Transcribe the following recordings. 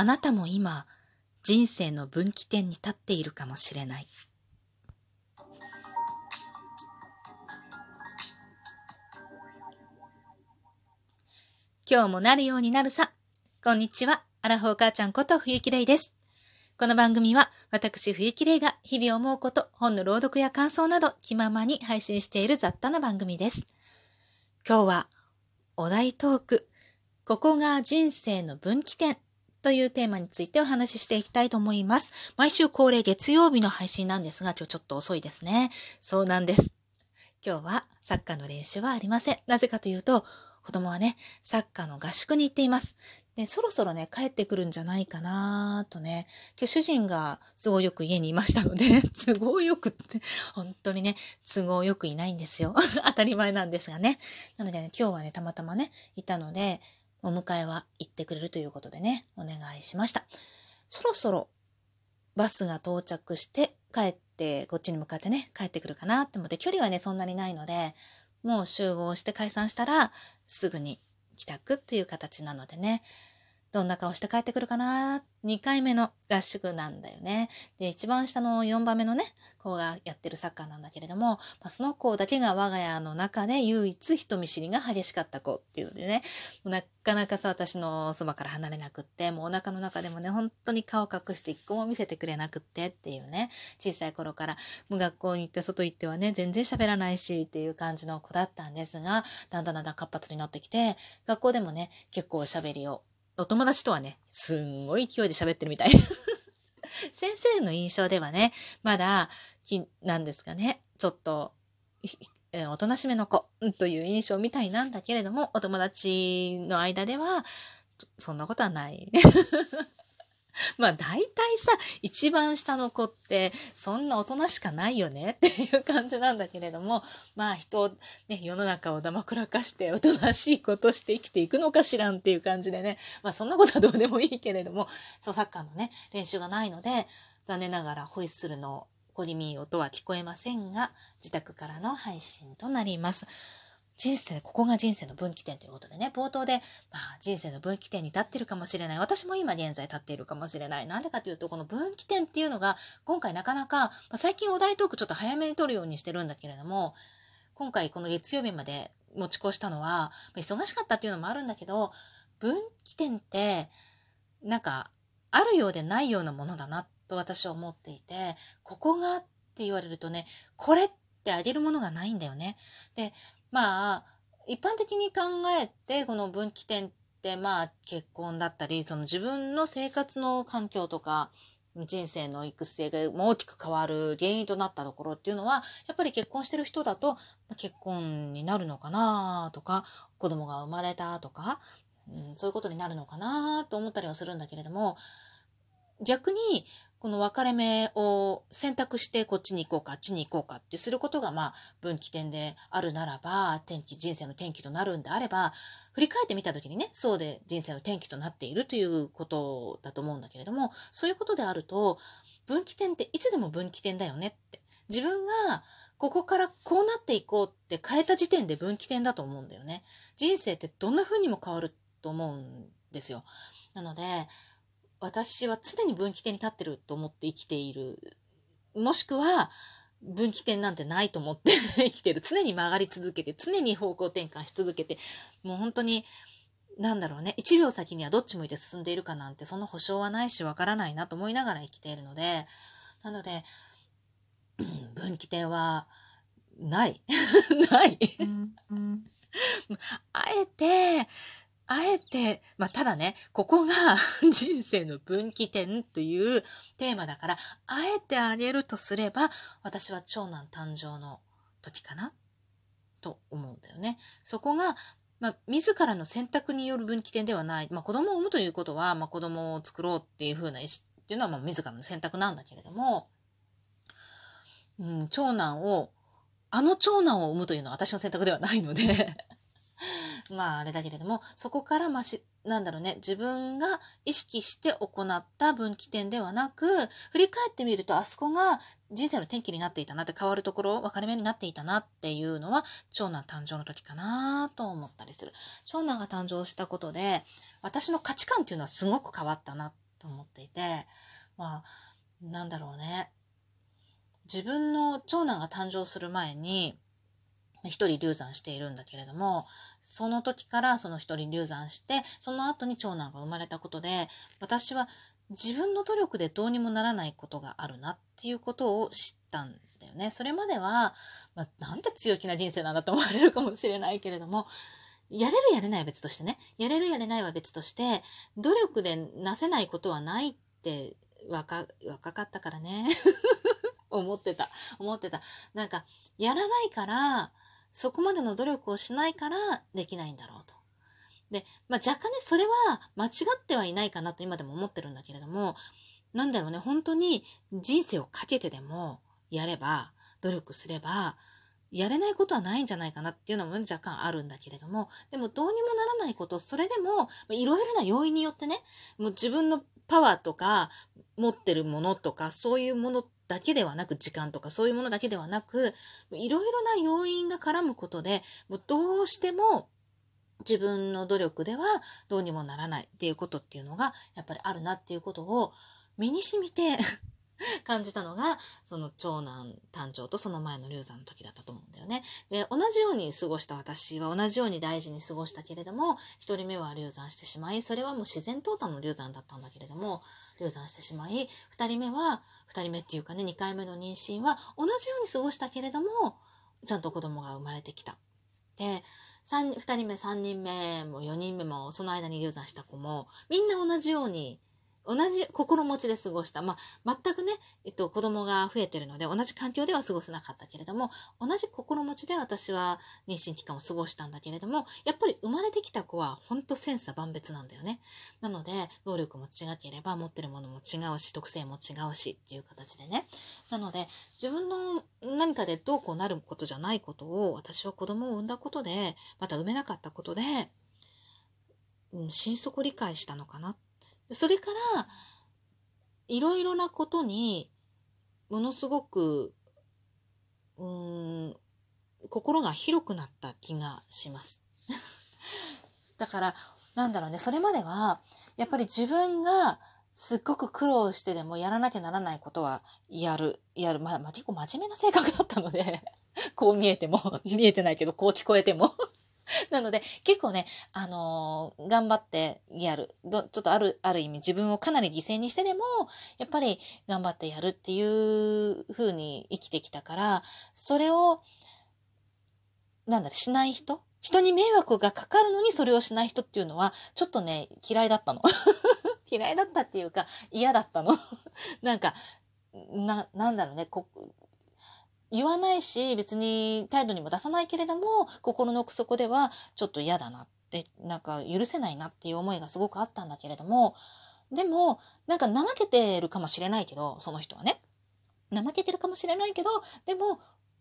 あなたも今、人生の分岐点に立っているかもしれない。今日もなるようになるさ。こんにちは。アラフォー母ちゃんこと冬木玲です。この番組は私冬木玲が日々思うこと、本の朗読や感想など気ままに配信している雑多な番組です。今日はお題トーク、ここが人生の分岐点というテーマについてお話ししていきたいと思います。毎週恒例月曜日の配信なんですが、今日ちょっと遅いですね。そうなんです。今日はサッカーの練習はありません。なぜかというと、子供はね、サッカーの合宿に行っています。で、そろそろね、帰ってくるんじゃないかなとね、今日主人が都合よく家にいましたので、都合よくって、本当にね、都合よくいないんですよ。当たり前なんですがね。なのでね、今日はね、たまたまね、いたので、お迎えは行ってくれるということでね、お願いしました。そろそろバスが到着して帰って、こっちに向かってね、帰ってくるかなって思って、距離はね、そんなにないので、もう集合して解散したら、すぐに帰宅っていう形なのでね、どんな顔して帰ってくるかな ?2 回目の合宿なんだよね。で、一番下の4番目のね、子がやってるサッカーなんだけれども、まあ、その子だけが我が家の中で唯一人見知りが激しかった子っていうのでね、なかなかさ、私のそばから離れなくって、もうお腹の中でもね、本当に顔隠して一個も見せてくれなくってっていうね、小さい頃から、もう学校に行って外行ってはね、全然喋らないしっていう感じの子だったんですが、だんだんだんだん活発になってきて、学校でもね、結構喋りをお友達とはね、すんごい勢いで喋ってるみたい。先生の印象ではね、まだ、きなんですかね、ちょっと、えおとなしめの子という印象みたいなんだけれども、お友達の間では、そんなことはない。まあ大体さ、一番下の子ってそんな大人しかないよね っていう感じなんだけれども、まあ人、ね、世の中をだまくらかしておとなしいことして生きていくのかしらんっていう感じでね、まあそんなことはどうでもいいけれども、そうサッカーのね、練習がないので、残念ながらホイッスルのコリミー音は聞こえませんが、自宅からの配信となります。人生、ここが人生の分岐点ということでね、冒頭で、まあ、人生の分岐点に立ってるかもしれない。私も今現在立っているかもしれない。なんでかというと、この分岐点っていうのが、今回なかなか、まあ、最近お題トークちょっと早めに撮るようにしてるんだけれども、今回この月曜日まで持ち越したのは、忙しかったっていうのもあるんだけど、分岐点って、なんか、あるようでないようなものだなと私は思っていて、ここがって言われるとね、これってあげるものがないんだよね。で、まあ、一般的に考えて、この分岐点って、まあ、結婚だったり、その自分の生活の環境とか、人生の育成が大きく変わる原因となったところっていうのは、やっぱり結婚してる人だと、結婚になるのかなとか、子供が生まれたとか、うん、そういうことになるのかなと思ったりはするんだけれども、逆に、この分かれ目を選択してこっちに行こうか、あっちに行こうかってすることが、まあ、分岐点であるならば、天気、人生の転機となるんであれば、振り返ってみたときにね、そうで人生の転機となっているということだと思うんだけれども、そういうことであると、分岐点っていつでも分岐点だよねって。自分がここからこうなっていこうって変えた時点で分岐点だと思うんだよね。人生ってどんな風にも変わると思うんですよ。なので、私は常に分岐点に立ってると思って生きている。もしくは、分岐点なんてないと思って 生きてる。常に曲がり続けて、常に方向転換し続けて、もう本当に、なんだろうね、1秒先にはどっち向いて進んでいるかなんて、その保証はないし、わからないなと思いながら生きているので、なので、分岐点は、ない。ない あえて、あえて、まあ、ただね、ここが 人生の分岐点というテーマだから、あえてあげるとすれば、私は長男誕生の時かなと思うんだよね。そこが、まあ、自らの選択による分岐点ではない。まあ、子供を産むということは、まあ、子供を作ろうっていう風な意思っていうのは、まあ、自らの選択なんだけれども、うん、長男を、あの長男を産むというのは私の選択ではないのでまああれだけれども、そこからまし、なんだろうね、自分が意識して行った分岐点ではなく、振り返ってみるとあそこが人生の転機になっていたなって変わるところ、分かれ目になっていたなっていうのは、長男誕生の時かなと思ったりする。長男が誕生したことで、私の価値観っていうのはすごく変わったなと思っていて、まあ、なんだろうね。自分の長男が誕生する前に、一人流産しているんだけれども、その時からその一人流産して、その後に長男が生まれたことで、私は自分の努力でどうにもならないことがあるなっていうことを知ったんだよね。それまでは、まあ、なんて強気な人生なんだと思われるかもしれないけれども、やれるやれないは別としてね、やれるやれないは別として、努力でなせないことはないって若、若かったからね。思ってた。思ってた。なんか、やらないから、そこまでの努力をしないからできないんだろうと。で、まあ、若干ね、それは間違ってはいないかなと今でも思ってるんだけれども、なんだろうね、本当に人生をかけてでもやれば、努力すれば、やれないことはないんじゃないかなっていうのも若干あるんだけれども、でもどうにもならないこと、それでも、いろいろな要因によってね、もう自分のパワーとか、持ってるものとか、そういうものだけではなく、時間とかそういうものだけではなく、いろいろな要因が絡むことで、もうどうしても自分の努力ではどうにもならないっていうことっていうのがやっぱりあるなっていうことを身に染みて 感じたのが、その長男誕生とその前の流産の時だったと思うんだよね。で、同じように過ごした私は同じように大事に過ごしたけれども、一人目は流産してしまい、それはもう自然淘汰の流産だったんだけれども、流産してしまい、二人目は、2人目っていうかね、2回目の妊娠は同じように過ごしたけれども、ちゃんと子供が生まれてきた。で、三、二人目、3人目も4人目も、その間に流産した子も、みんな同じように同じ心持ちで過ごした。まあ、全くね、えっと、子供が増えてるので、同じ環境では過ごせなかったけれども、同じ心持ちで私は妊娠期間を過ごしたんだけれども、やっぱり生まれてきた子は本当千差万別なんだよね。なので、能力も違ければ、持ってるものも違うし、特性も違うしっていう形でね。なので、自分の何かでどうこうなることじゃないことを、私は子供を産んだことで、また産めなかったことで、うん、心底理解したのかなってそれから、いろいろなことに、ものすごく、うーん、心が広くなった気がします。だから、なんだろうね、それまでは、やっぱり自分がすっごく苦労してでもやらなきゃならないことはやる、やる。まあ、まあ、結構真面目な性格だったので こう見えても、見えてないけど、こう聞こえても なので、結構ね、あのー、頑張ってやる。ちょっとある、ある意味自分をかなり犠牲にしてでも、やっぱり頑張ってやるっていう風に生きてきたから、それを、なんだ、しない人？人に迷惑がかかるのにそれをしない人っていうのは、ちょっとね、嫌いだったの。嫌いだったっていうか、嫌だったの。なんか、な、なんだろうね、こ言わないし、別に態度にも出さないけれども、心の奥底ではちょっと嫌だなって、なんか許せないなっていう思いがすごくあったんだけれども、でも、なんか怠けてるかもしれないけど、その人はね。怠けてるかもしれないけど、でも、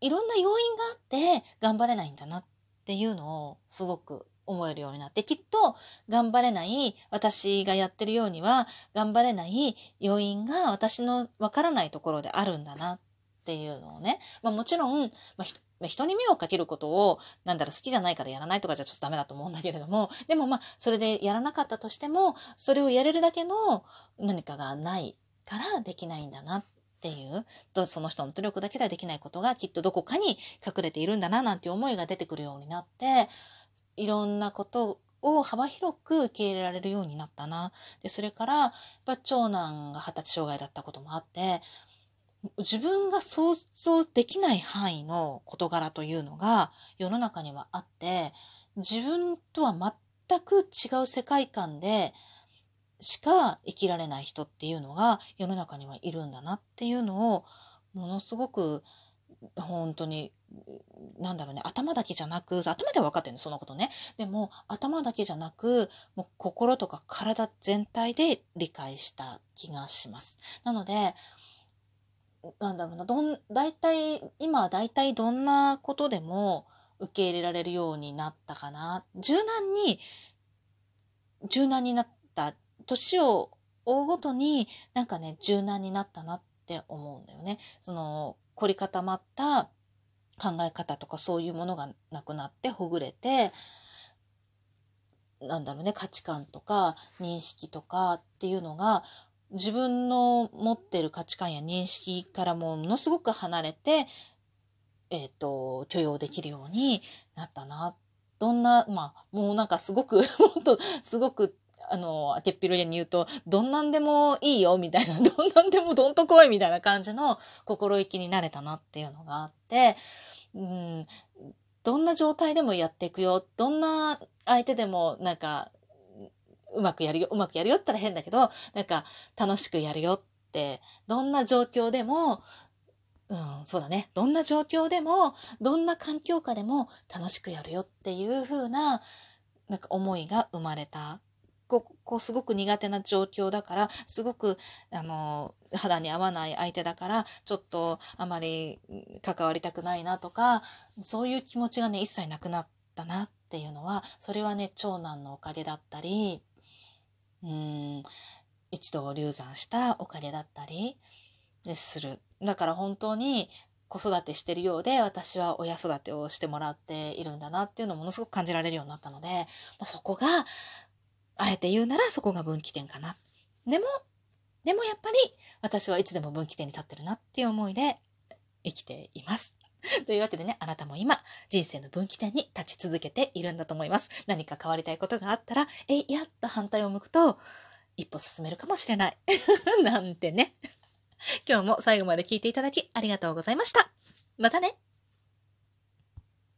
いろんな要因があって頑張れないんだなっていうのをすごく思えるようになって、きっと頑張れない、私がやってるようには頑張れない要因が私のわからないところであるんだなっっていうのをね、まあ、もちろん、まあ、人に迷惑かけることを、なんだろう、好きじゃないからやらないとかじゃちょっとダメだと思うんだけれども、でもまあ、それでやらなかったとしても、それをやれるだけの何かがないからできないんだなっていう、その人の努力だけではできないことがきっとどこかに隠れているんだな、なんて思いが出てくるようになって、いろんなことを幅広く受け入れられるようになったな。で、それから、やっぱ長男が二十歳障害だったこともあって、自分が想像できない範囲の事柄というのが世の中にはあって、自分とは全く違う世界観でしか生きられない人っていうのが世の中にはいるんだなっていうのをものすごく本当になんだろうね頭だけじゃなく頭では分かってるのそのことね。でも頭だけじゃなくもう心とか体全体で理解した気がします。なのでなんだろうな、どん、大体、今は大体どんなことでも受け入れられるようになったかな。柔軟に、柔軟になった。年を追うごとになんかね、柔軟になったなって思うんだよね。その、凝り固まった考え方とかそういうものがなくなってほぐれて、なんだろうね、価値観とか認識とかっていうのが、自分の持ってる価値観や認識からものすごく離れて、えっ、ー、と、許容できるようになったな。どんな、まあ、もうなんかすごく、もっと、すごく、あの、あけっぴろげに言うと、どんなんでもいいよ、みたいな、どんなんでもどんと来い、みたいな感じの心意気になれたなっていうのがあって、うん、どんな状態でもやっていくよ。どんな相手でも、なんか、うまくやるよ、うまくやるよったら変だけど、なんか楽しくやるよって、どんな状況でも、うん、そうだね。どんな状況でも、どんな環境下でも楽しくやるよっていう風な、なんか思いが生まれた。ここすごく苦手な状況だから、すごく、あの、肌に合わない相手だから、ちょっとあまり関わりたくないなとか、そういう気持ちがね、一切なくなったなっていうのは、それはね、長男のおかげだったり、うん、一度流産したおかげだったりする。だから本当に子育てしてるようで私は親育てをしてもらっているんだなっていうのをものすごく感じられるようになったので、そこが、あえて言うならそこが分岐点かな。でも、でもやっぱり私はいつでも分岐点に立ってるなっていう思いで生きています。というわけでね、あなたも今、人生の分岐点に立ち続けているんだと思います。何か変わりたいことがあったら、えいやっと反対を向くと、一歩進めるかもしれない。なんてね。今日も最後まで聞いていただきありがとうございました。またね